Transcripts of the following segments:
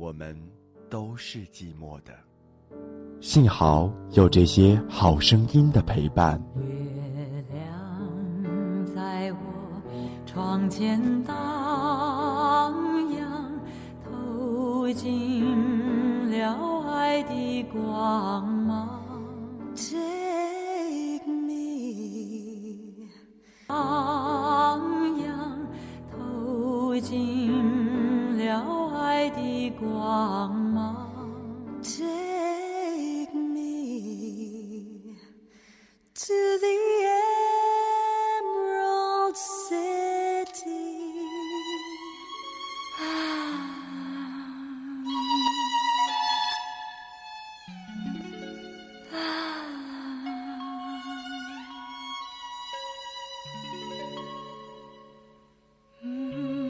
我们都是寂寞的。幸好有这些好声音的陪伴。月亮在我窗前荡漾，透进了爱的光芒。Take me，荡漾，透进了光芒。Take me to the Emerald City. Mm.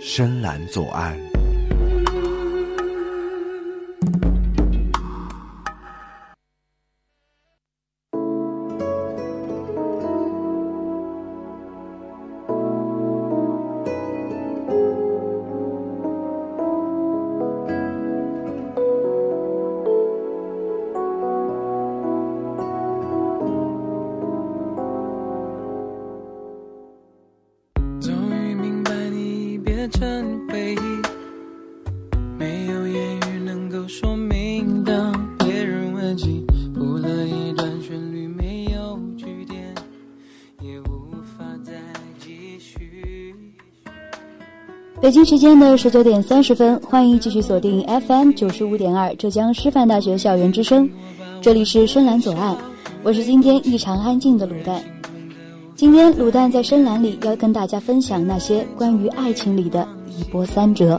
深蓝左岸。北京时间的十九点三十分，欢迎继续锁定 FM 九十五点二浙江师范大学校园之声，这里是深蓝左岸，我是今天异常安静的卤蛋。今天卤蛋在深蓝里要跟大家分享那些关于爱情里的一波三折。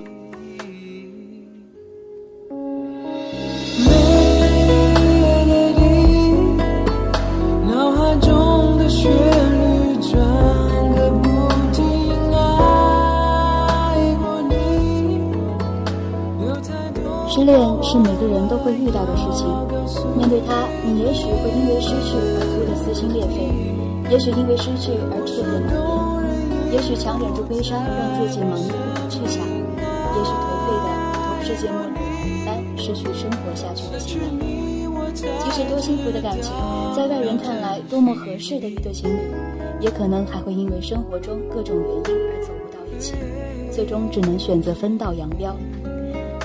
到的事情，面对它，你也许会因为失去而哭得撕心裂肺，也许因为失去而彻夜难眠，也许强忍住悲伤让自己忙得不可去想，也许颓废的同世界末日一般失去生活下去的期待。即使多幸福的感情，在外人看来多么合适的一对情侣，也可能还会因为生活中各种原因而走不到一起，最终只能选择分道扬镳。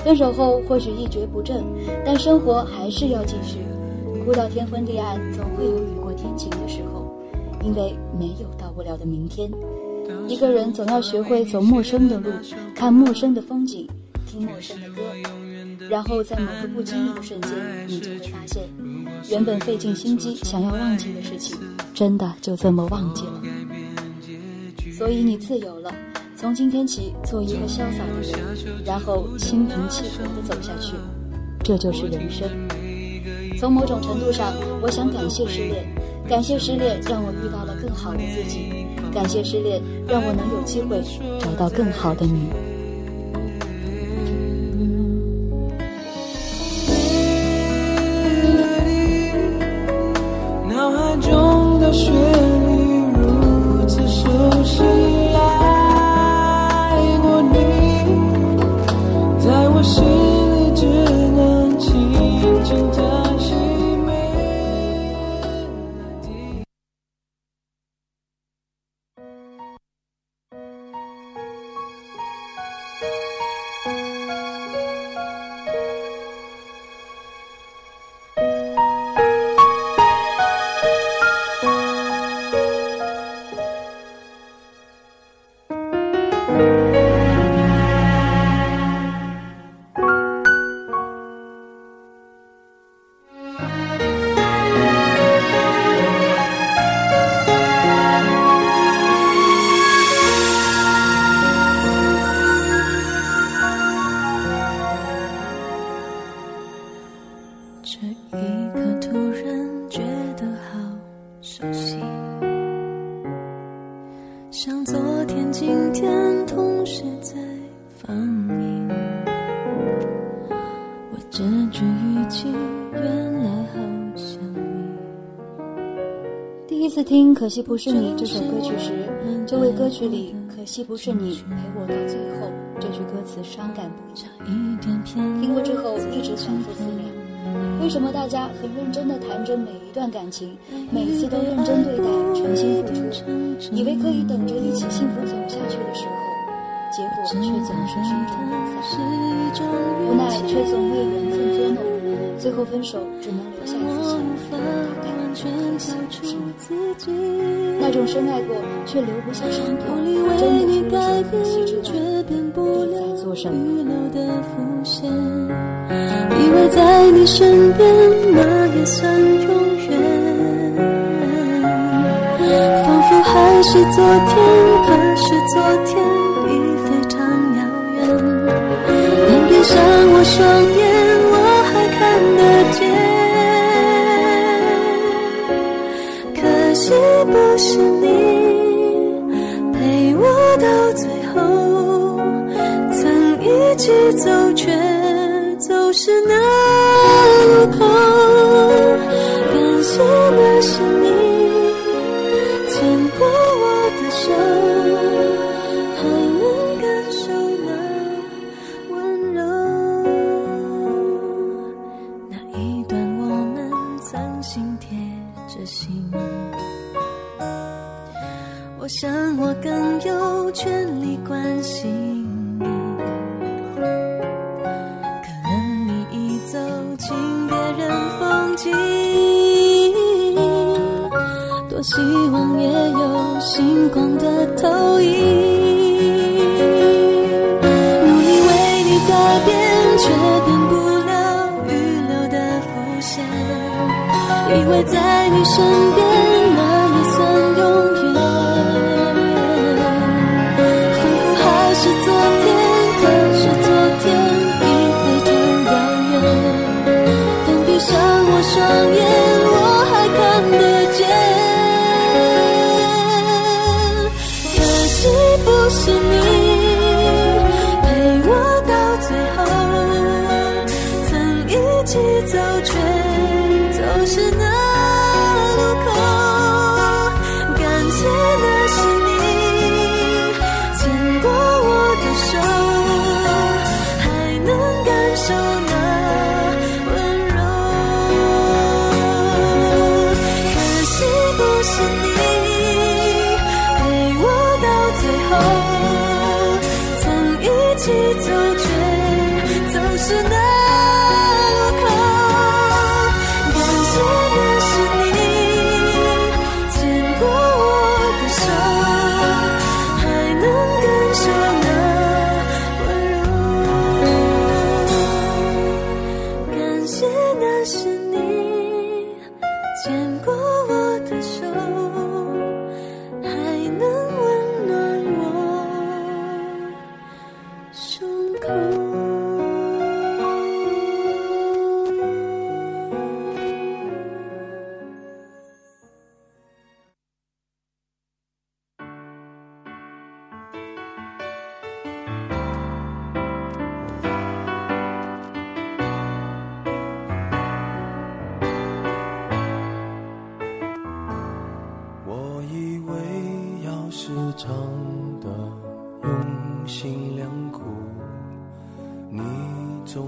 分手后或许一蹶不振，但生活还是要继续。哭到天昏地暗，总会有雨过天晴的时候，因为没有到不了的明天。一个人总要学会走陌生的路，看陌生的风景，听陌生的歌，然后在某个不经意的瞬间，你就会发现，原本费尽心机想要忘记的事情，真的就这么忘记了。所以你自由了，从今天起做一个潇洒的人，然后心平气和地走下去，这就是人生。从某种程度上，我想感谢失恋，感谢失恋让我遇到了更好的自己，感谢失恋让我能有机会找到更好的你。脑可惜不是你》这首歌曲时，这位歌曲里“可惜不是你陪我到最后”这句歌词伤感不已。听过之后一直反复思量，为什么大家很认真地谈着每一段感情，每次都认真对待，全心付出，以为可以等着一起幸福走下去的时候，结果却总是曲终人散，无奈却总为缘分捉弄，最后分手只能留下自信，大概可惜不是你。那种深爱过却留不下伤痛，真的是说可惜之外，别再做什么。以为在你身边，那也算永远。仿佛还是昨天，可是昨天伤我双眼，我还看得见。可惜不是你陪我到最后，曾一起走却。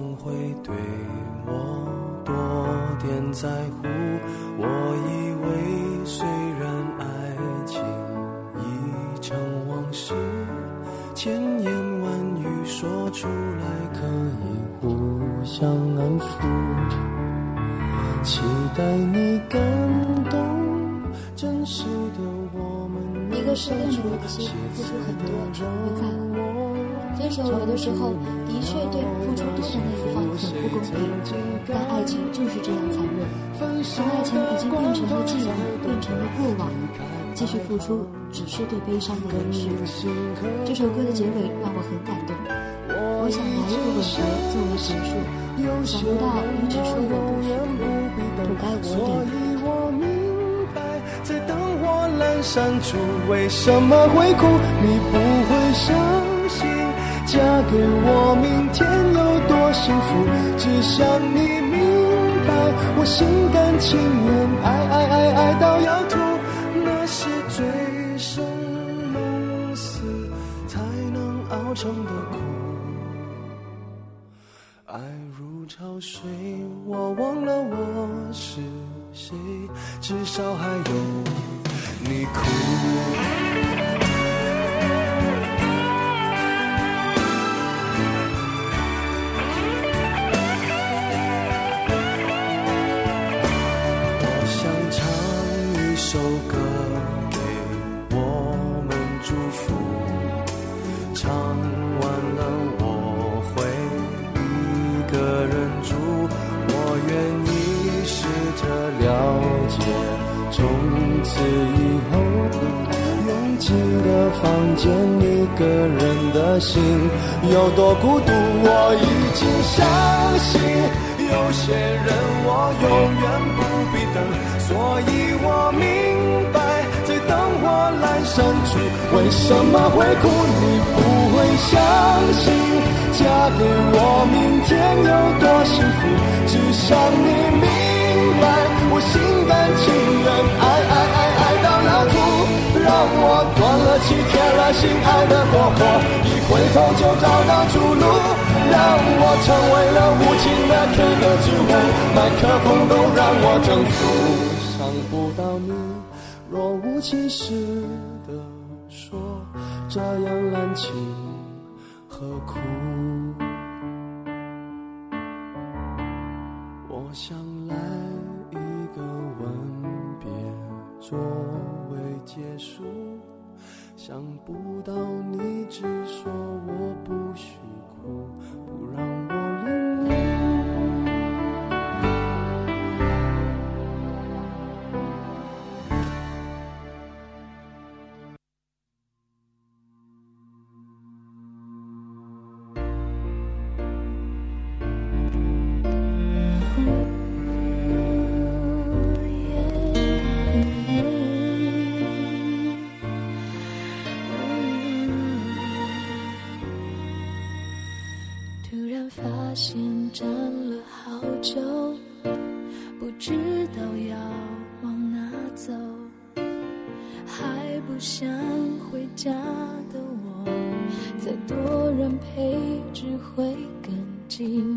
总会对我多点在乎。我以为虽然爱情已成往事，千言万语说出来可以互相安抚，期待你感动。真实的我们一个失恋的人的心，付出很多，才会在乎。分。手有的时候的确对付出多的那一方很不公平，但爱情就是这样残忍。当爱情已经变成了记忆，变成了过往，继续付出只是对悲伤的延续。这首歌的结尾让我很感动，我想来一个吻别作为结束，想不到你只说我不许，不该我点。在灯火阑珊处，为什么会哭？你不会相信，嫁给我，明天有多幸福？只想你明白，我心甘情愿，爱爱爱爱到要见，一个人的心有多孤独。我已经相信。有些人我永远不必等，所以我明白，在灯火阑珊处，为什么会哭？你不会相信，嫁给我，明天有多幸福？只想你明白，我心甘情愿，爱爱爱，让我断了气，铁了心，爱的过火，一回头就找到出路。让我成为了无情的 K 歌之王，麦克风都让我征服。想不到你若无其事的说，这样滥情何苦？我想来一个吻别作结束，想不到你只说我不许哭。不让站了好久，不知道要往哪走，还不想回家的我，再多人陪只会更寂寞。》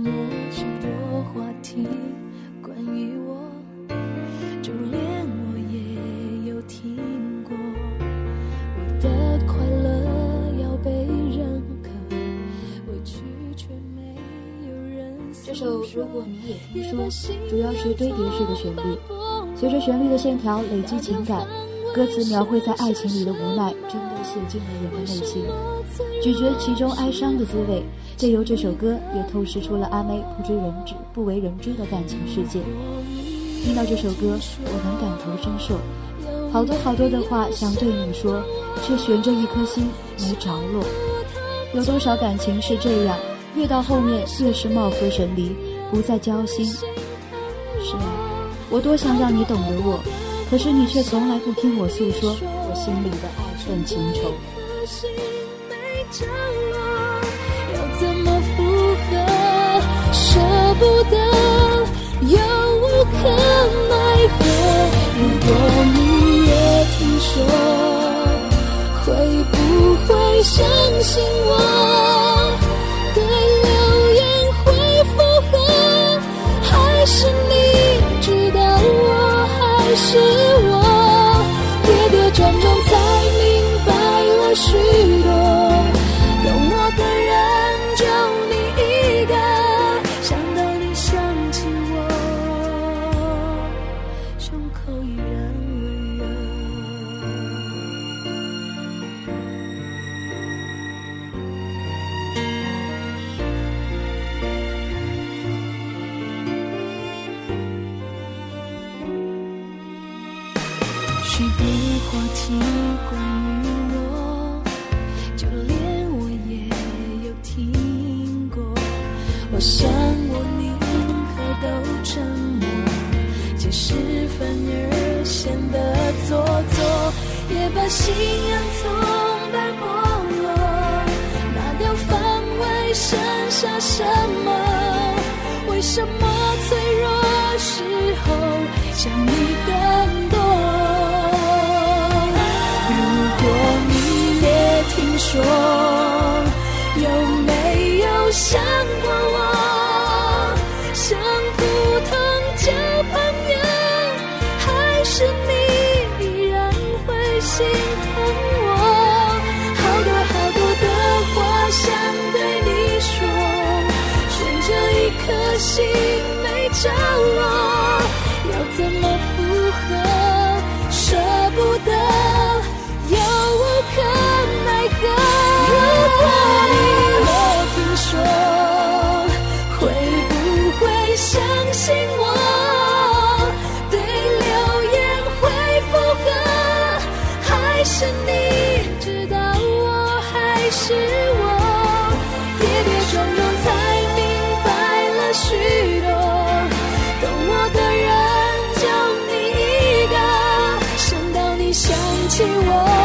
主要是堆叠式的旋律，随着旋律的线条累积情感，歌词描绘在爱情里的无奈，真的写进了人的内心，咀嚼其中哀伤的滋味。借由这首歌，也透视出了阿妹不知人知、不为人知的感情世界。听到这首歌，我能感同身受，好多好多的话想对你说，却悬着一颗心没着落。有多少感情是这样，越到后面越是貌合神离，不再交心。是啊，我多想让你懂得我，可是你却从来不听我诉说我心里的爱恨情仇。心没着落，要怎么附和？舍不得，又无可奈何。如果你也听说，会不会相信我？依然温热。什么脆弱时候想你更多？如果你也听说，想起我。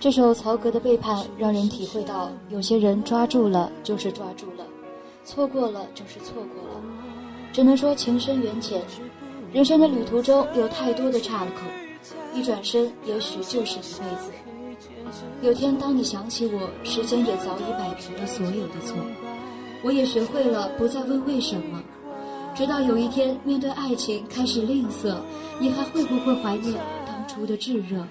这首曹格的《背叛》让人体会到，有些人抓住了就是抓住了，错过了就是错过了，只能说情深缘浅。人生的旅途中有太多的岔口，一转身也许就是一辈子。有天当你想起我，时间也早已摆平了所有的错，我也学会了不再问为什么，直到有一天面对爱情开始吝啬你还会不会怀念当初的炙热？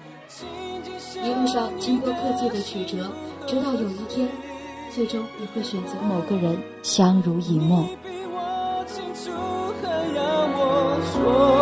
一路上经过各自的曲折直到有一天最终你会选择某个人相濡以沫。你比我清楚还我说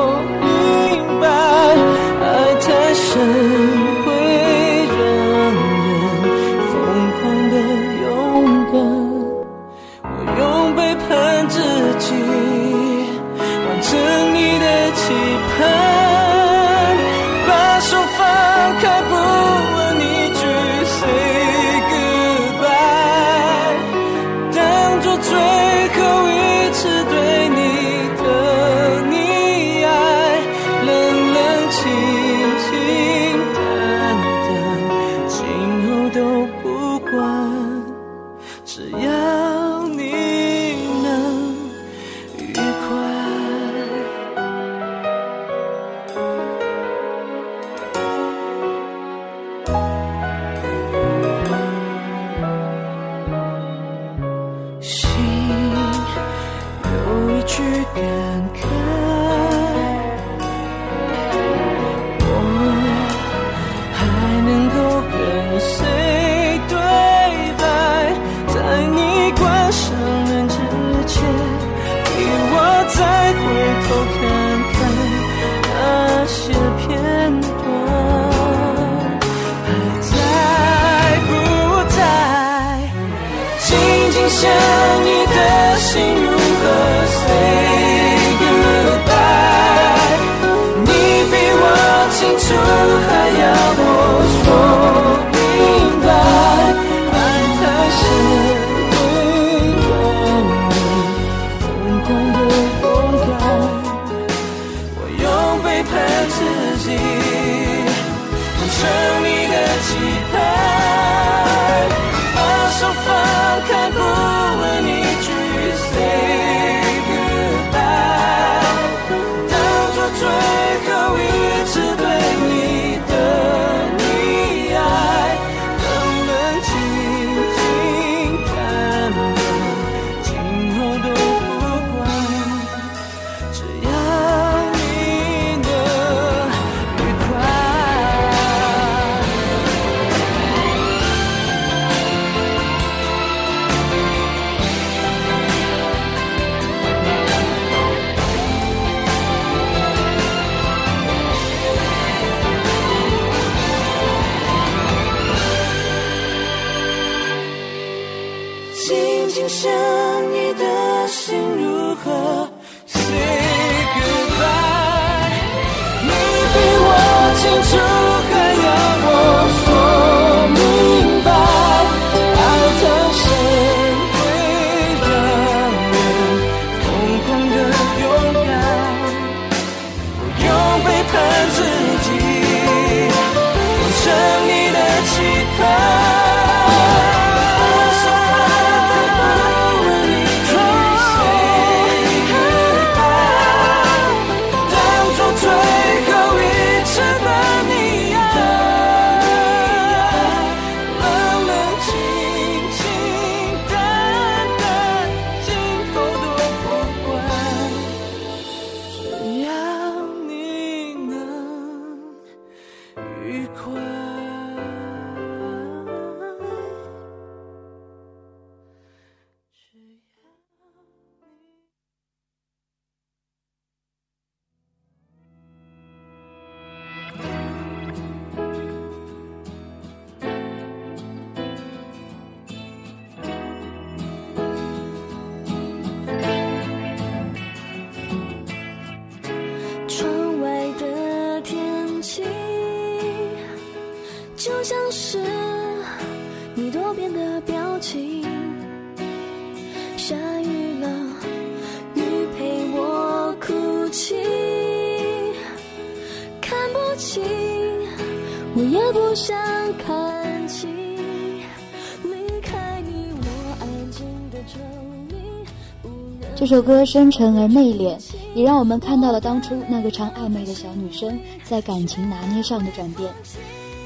深沉而内敛，也让我们看到了当初那个常暧昧的小女生在感情拿捏上的转变，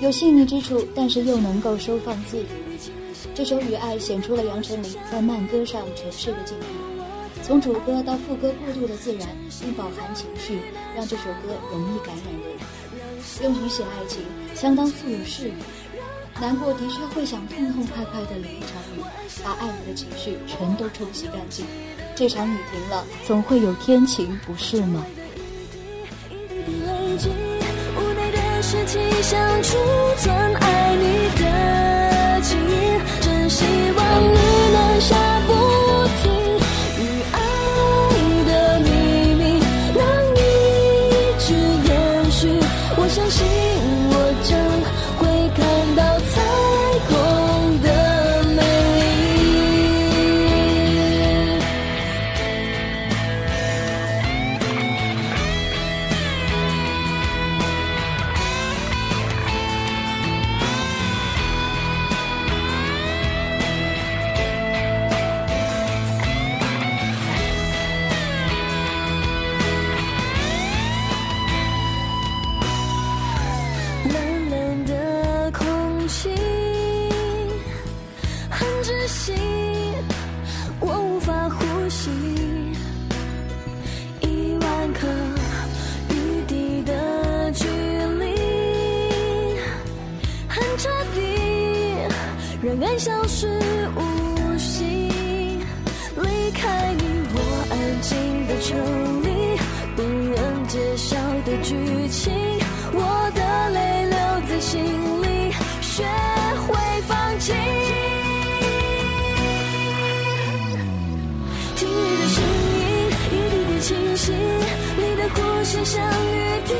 有细腻之处，但是又能够收放自如。这首《雨爱》显出了杨丞琳在慢歌上诠释的境地，从主歌到副歌过渡的自然，并饱含情绪，让这首歌容易感染人。用雨写爱情，相当富有诗意。难过的确会想痛痛快快的淋一场雨，把爱你的情绪全都冲洗干净。这场雨停了，总会有天晴，不是吗？一滴累积，无奈的是气想储存爱你的记忆，真希望你能下你的呼吸像雨滴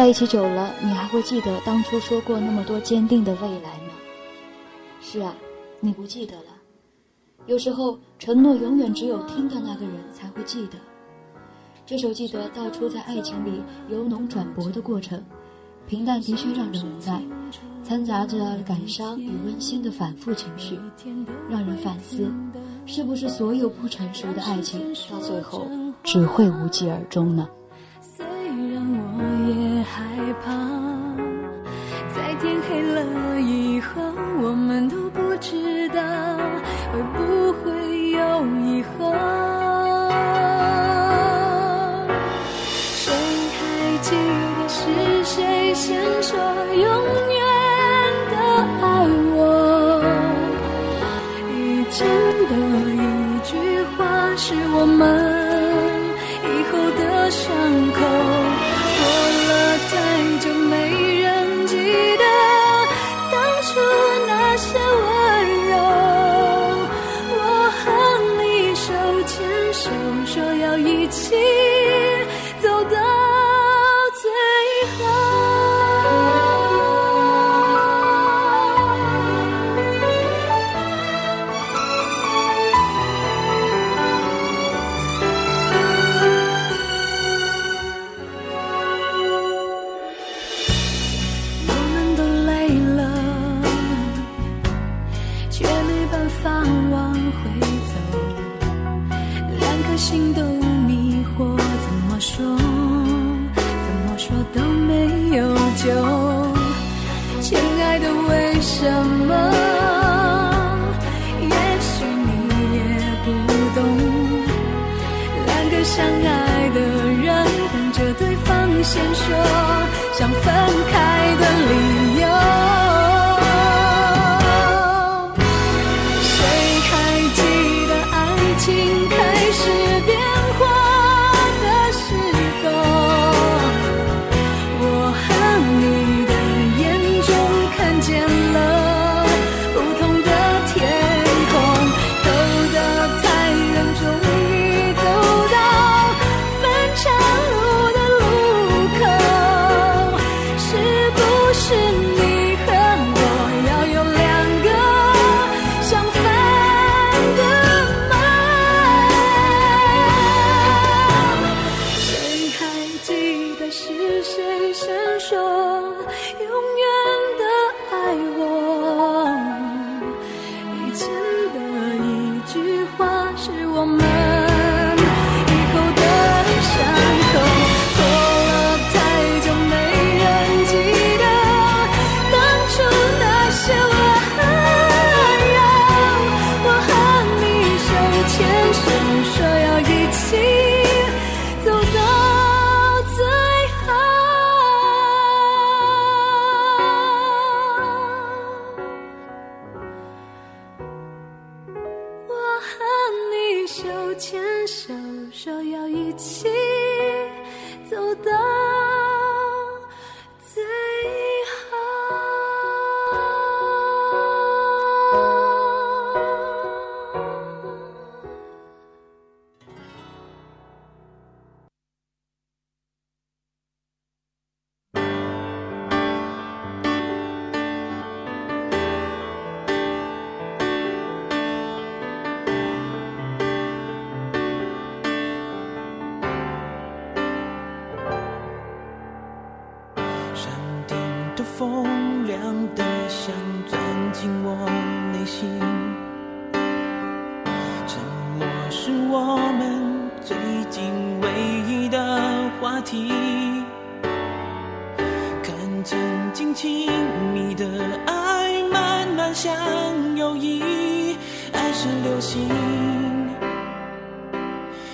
在一起久了，你还会记得当初说过那么多坚定的未来吗？是啊，你不记得了。有时候，承诺永远只有听的那个人才会记得。这首《记得》道出在爱情里由浓转薄的过程，平淡的确让人无奈，掺杂着感伤与温馨的反复情绪，让人反思：是不是所有不成熟的爱情到最后只会无疾而终呢？以前的一句话是我们以后的伤口，过了太久没先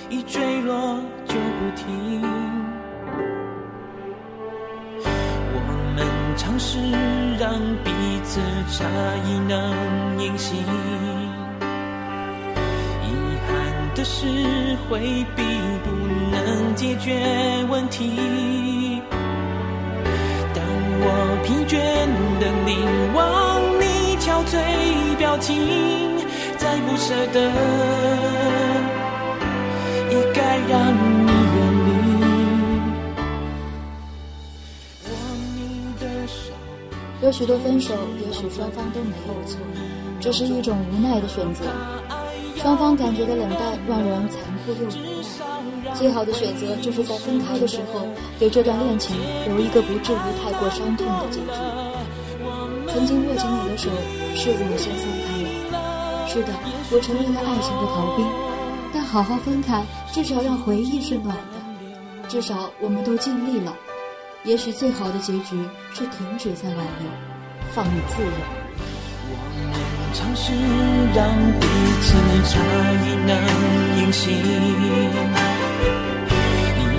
一坠落就不停。我们尝试让彼此差异能隐形。遗憾的是回避不能解决问题。当我疲倦的凝望你憔悴表情，再不舍得，该让你远离。有许多分手，也许双方都没有错，这是一种无奈的选择。双方感觉的冷淡让人残酷又无奈。最好的选择就是在分开的时候，给这段恋情留一个不至于太过伤痛的结局。曾经握紧你的手，是我先松开了。是的，我承认了爱情的逃兵，好好分开，至少让回忆是暖的，至少我们都尽力了。也许最好的结局是停止再挽留，放你自由。尝试让彼此差异能隐形，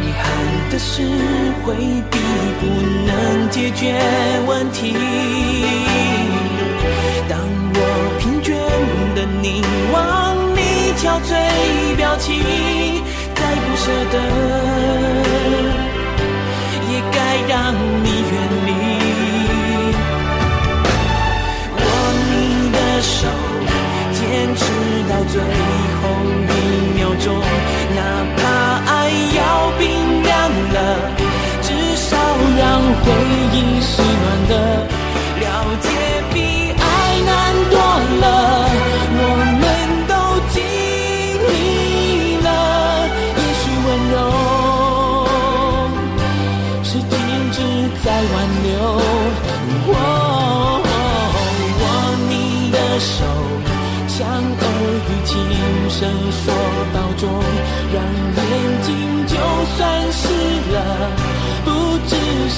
遗憾的是回避不能解决问题。当我疲倦的凝望憔悴表情，再不舍得，也该让你远离。握你的手坚持到最后一秒钟，哪怕爱要冰凉了，至少让回忆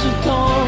是痛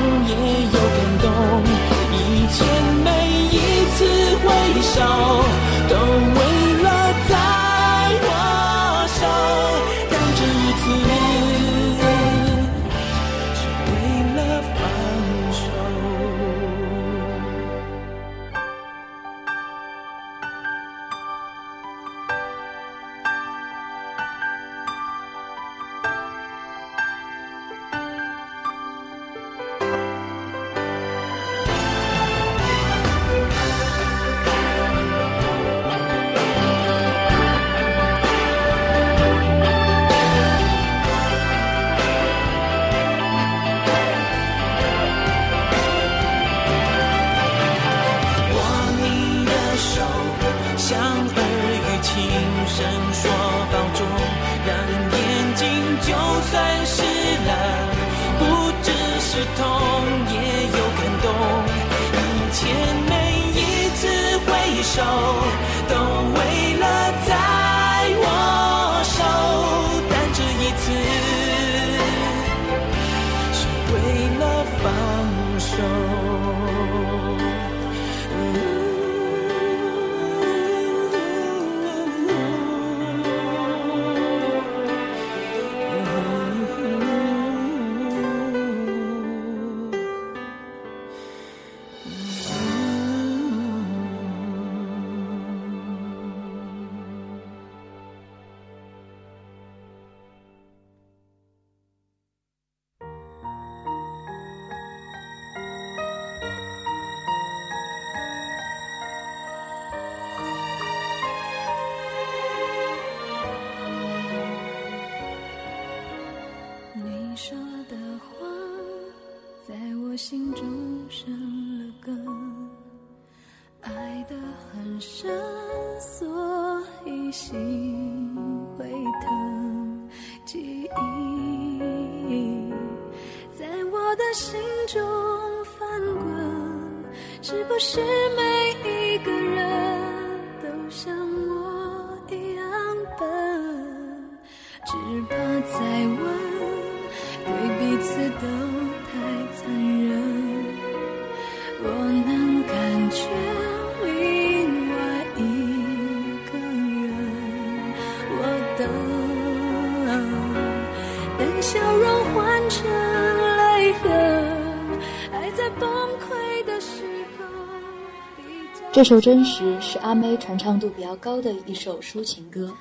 这首《真实》是阿妹传唱度比较高的一首抒情歌，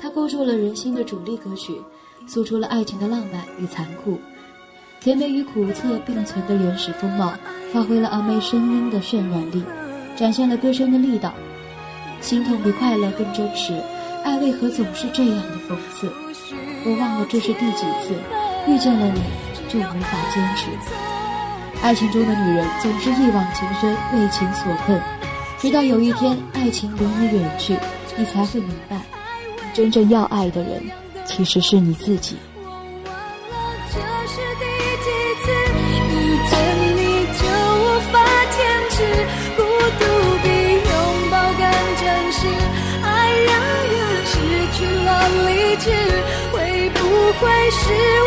它勾住了人心的主力歌曲，诉出了爱情的浪漫与残酷，甜美与苦涩并存的原始风貌，发挥了阿妹声音的渲染力，展现了歌声的力道。心痛比快乐更真实，爱为何总是这样的讽刺？我忘了这是第几次遇见了你就无法坚持。爱情中的女人总是一往情深，为情所困。直到有一天，爱情离你远去，你才会明白，真正要爱的人，其实是你自己。爱让人失去了理智，会不会是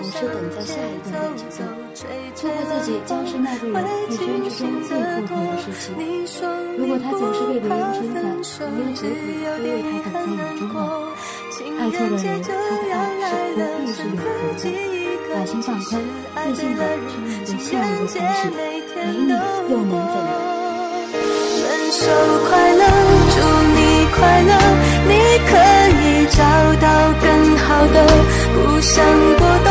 总是等在下一段恋情中。错过自己，将是那个人一生之中最后悔的事情。如果他总是被别人称赞，你又何苦非为他等在雨中呢？爱错的人，他的爱是不必是永恒的。把心放宽，自信的去面对下一个开始，没你又能怎样？分手快乐，祝你快乐，你可以找到更好的。不想过冬，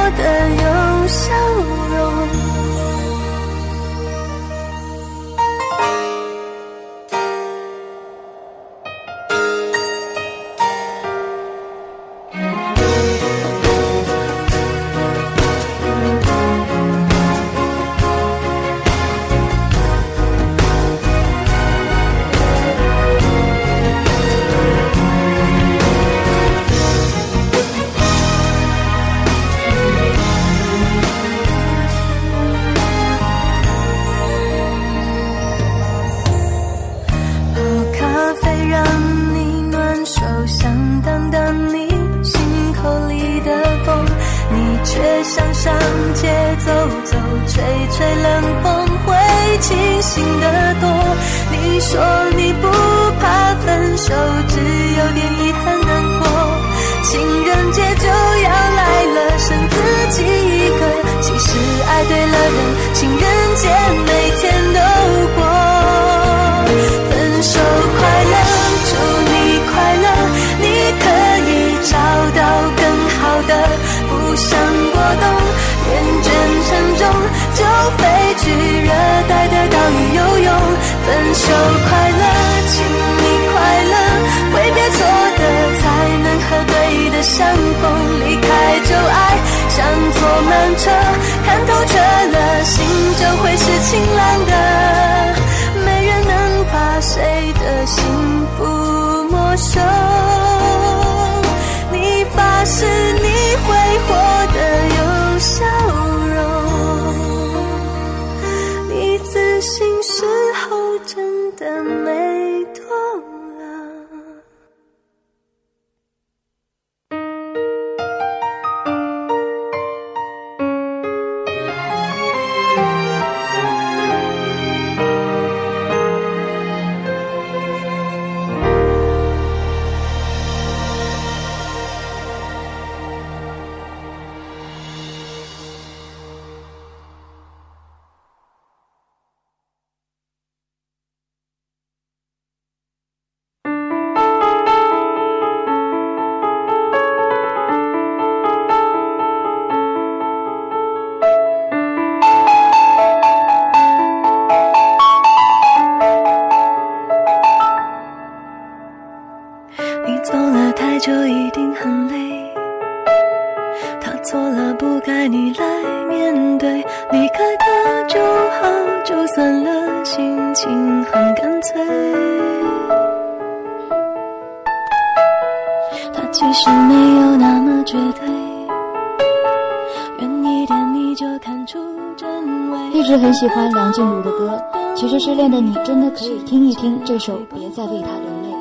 喜欢梁静茹的歌，其实失恋的你真的可以听一听这首《别再为他流泪》。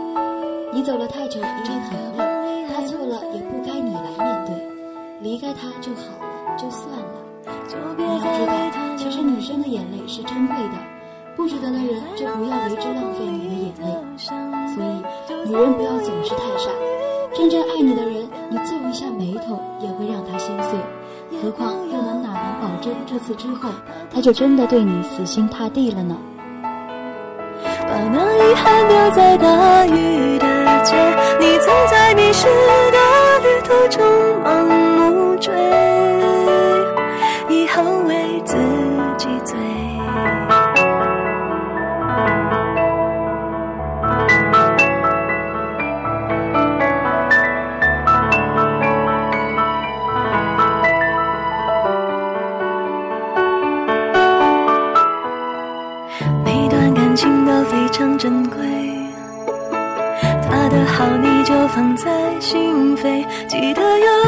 你走了太久，一定很累，他错了也不该你来面对，离开他就好了，就算了。你要知道，其实女生的眼泪是珍贵的，不值得的人就不要为之浪费你的眼泪。所以，女人不要总是太傻，真正爱你的人，你皱一下眉头也会让他心碎。何况又能哪能保证这次之后，他就真的对你死心塌地了呢？把那遗憾丢在大雨的街，你曾在迷失的旅途中盲目追，珍贵。他的好你就放在心扉，记得有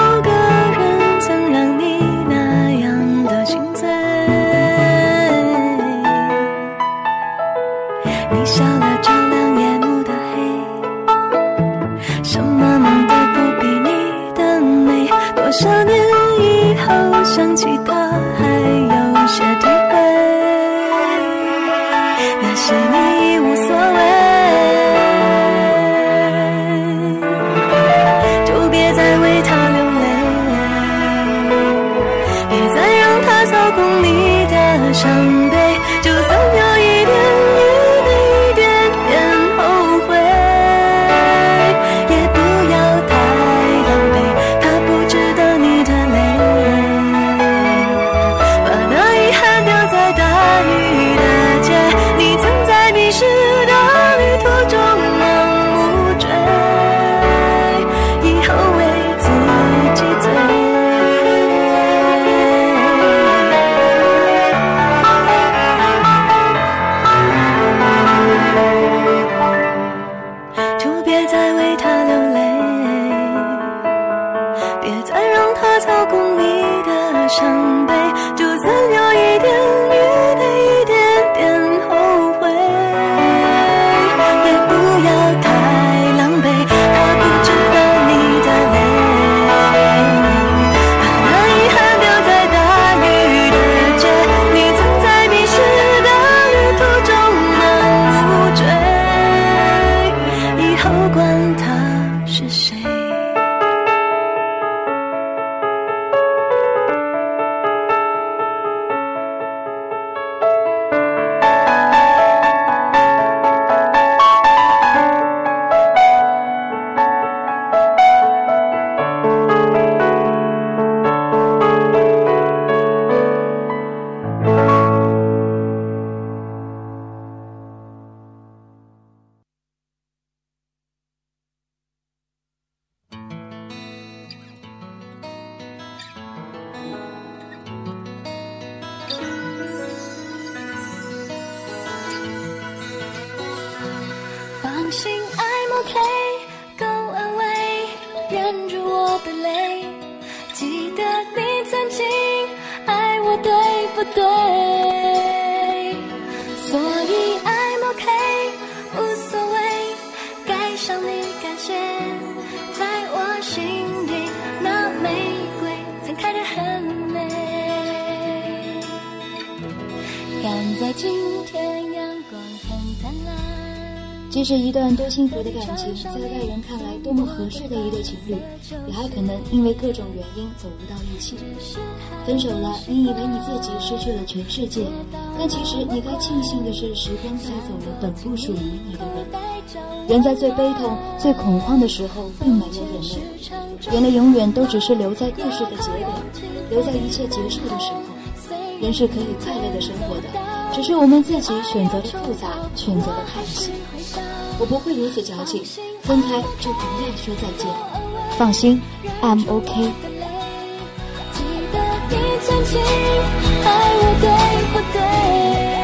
在今天阳光很灿烂。即使一段多幸福的感情，在外人看来多么合适的一对情侣，也还可能因为各种原因走不到一起。分手了，你以为你自己失去了全世界，但其实你该庆幸的是，时光带走了本不属于你的人。人在最悲痛、最恐慌的时候，并没有眼泪，眼泪永远都只是留在故事的结尾，留在一切结束的时候。人是可以快乐的生活的，只是我们自己选择了复杂，选择了叹息。我不会如此矫情，分开就不要说再见。放心，I'm OK。记得你曾经爱我，对不对？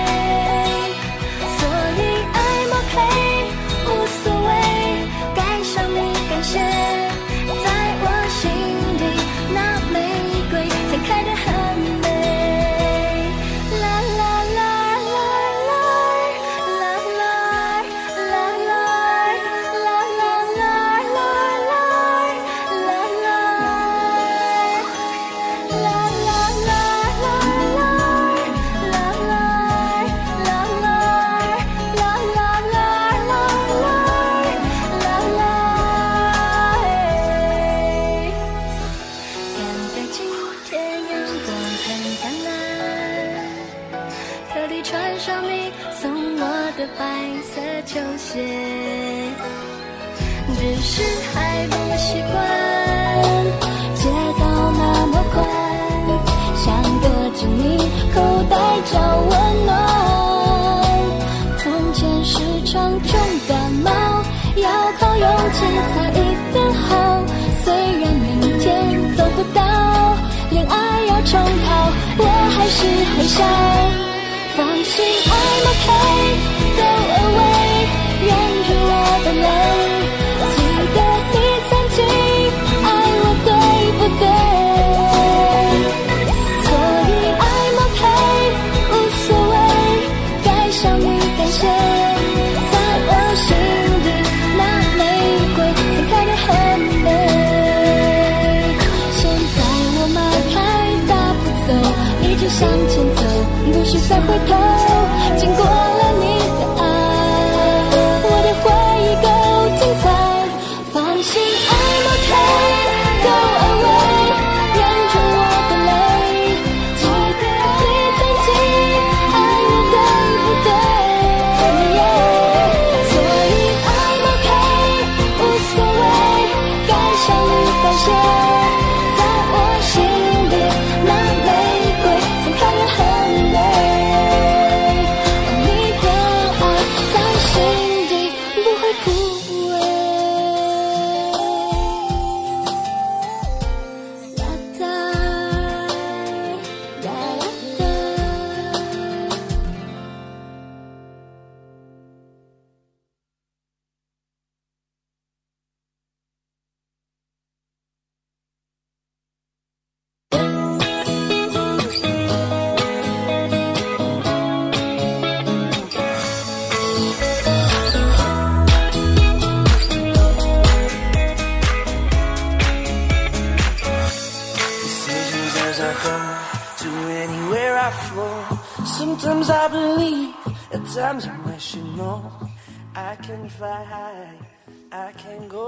只差已分好，虽然明天走不到，恋爱要重考，我还是会笑。放心，I'm okay，go away，忍住我的泪。向前走，不许再回头。经过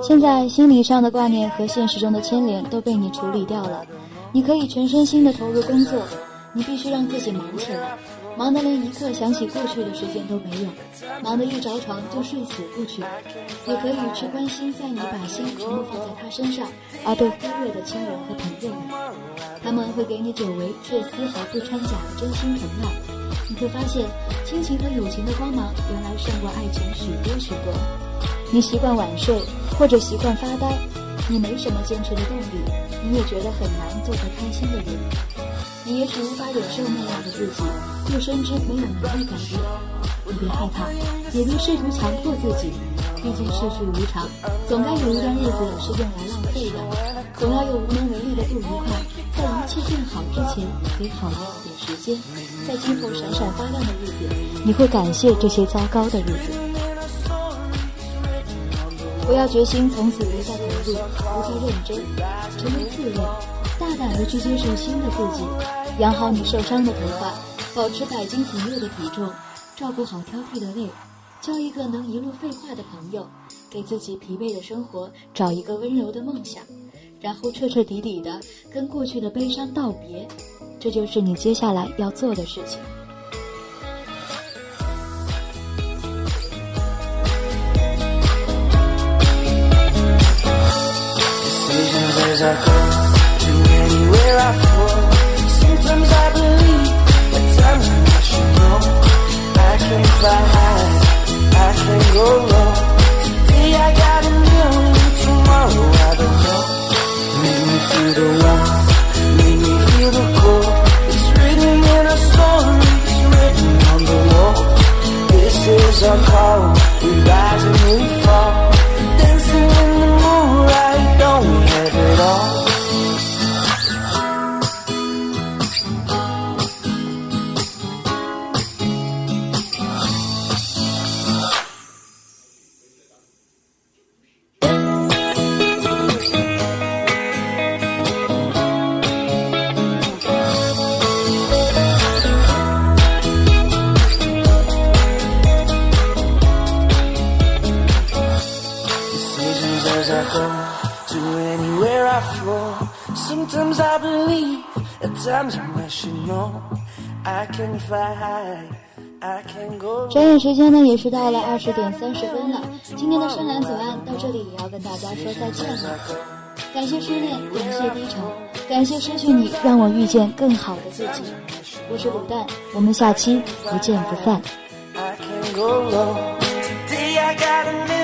现在心理上的挂念和现实中的牵连都被你处理掉了，你可以全身心的投入工作。你必须让自己忙起来，忙得连一刻想起过去的时间都没有，忙得一着床就睡死不去。也可以去关心在你把心全部放在他身上而被忽略的亲人和朋友们，他们会给你久违却丝毫不掺假的真心疼爱。你会发现，亲情和友情的光芒原来胜过爱情许多许多。你习惯晚睡或者习惯发呆，你没什么坚持的动力，你也觉得很难做个开心的人。你也许无法忍受那样的自己，又深知没有能力改变。你别害怕，也别试图强迫自己，毕竟世事无常，总该有一段日子是用来浪费的，总要有无能为力的不愉快。在一切变好之前，给好运一点时间，在今后闪闪发亮的日子，你会感谢这些糟糕的日子。不要决心从此不再投入，不再认真，成为自恋，大胆的去接受新的自己，养好你受伤的头发，保持百斤左右的体重，照顾好挑剔的胃，交一个能一路废话的朋友，给自己疲惫的生活找一个温柔的梦想，然后彻彻底底的跟过去的悲伤道别，这就是你接下来要做的事情。I can go. Today I got a million, tomorrow I don't know. Make me feel the warmth, make me feel the cold. It's written in written on the wall. This is our call, we rise and we fall. 转眼时间呢，也是到了二十点三十分了。今天的深蓝左岸到这里也要跟大家说再见了。感谢失恋，感谢低潮，感谢失去你，让我遇见更好的自己。我是卤蛋，我们下期不见不散。I can go low. Today I got a million.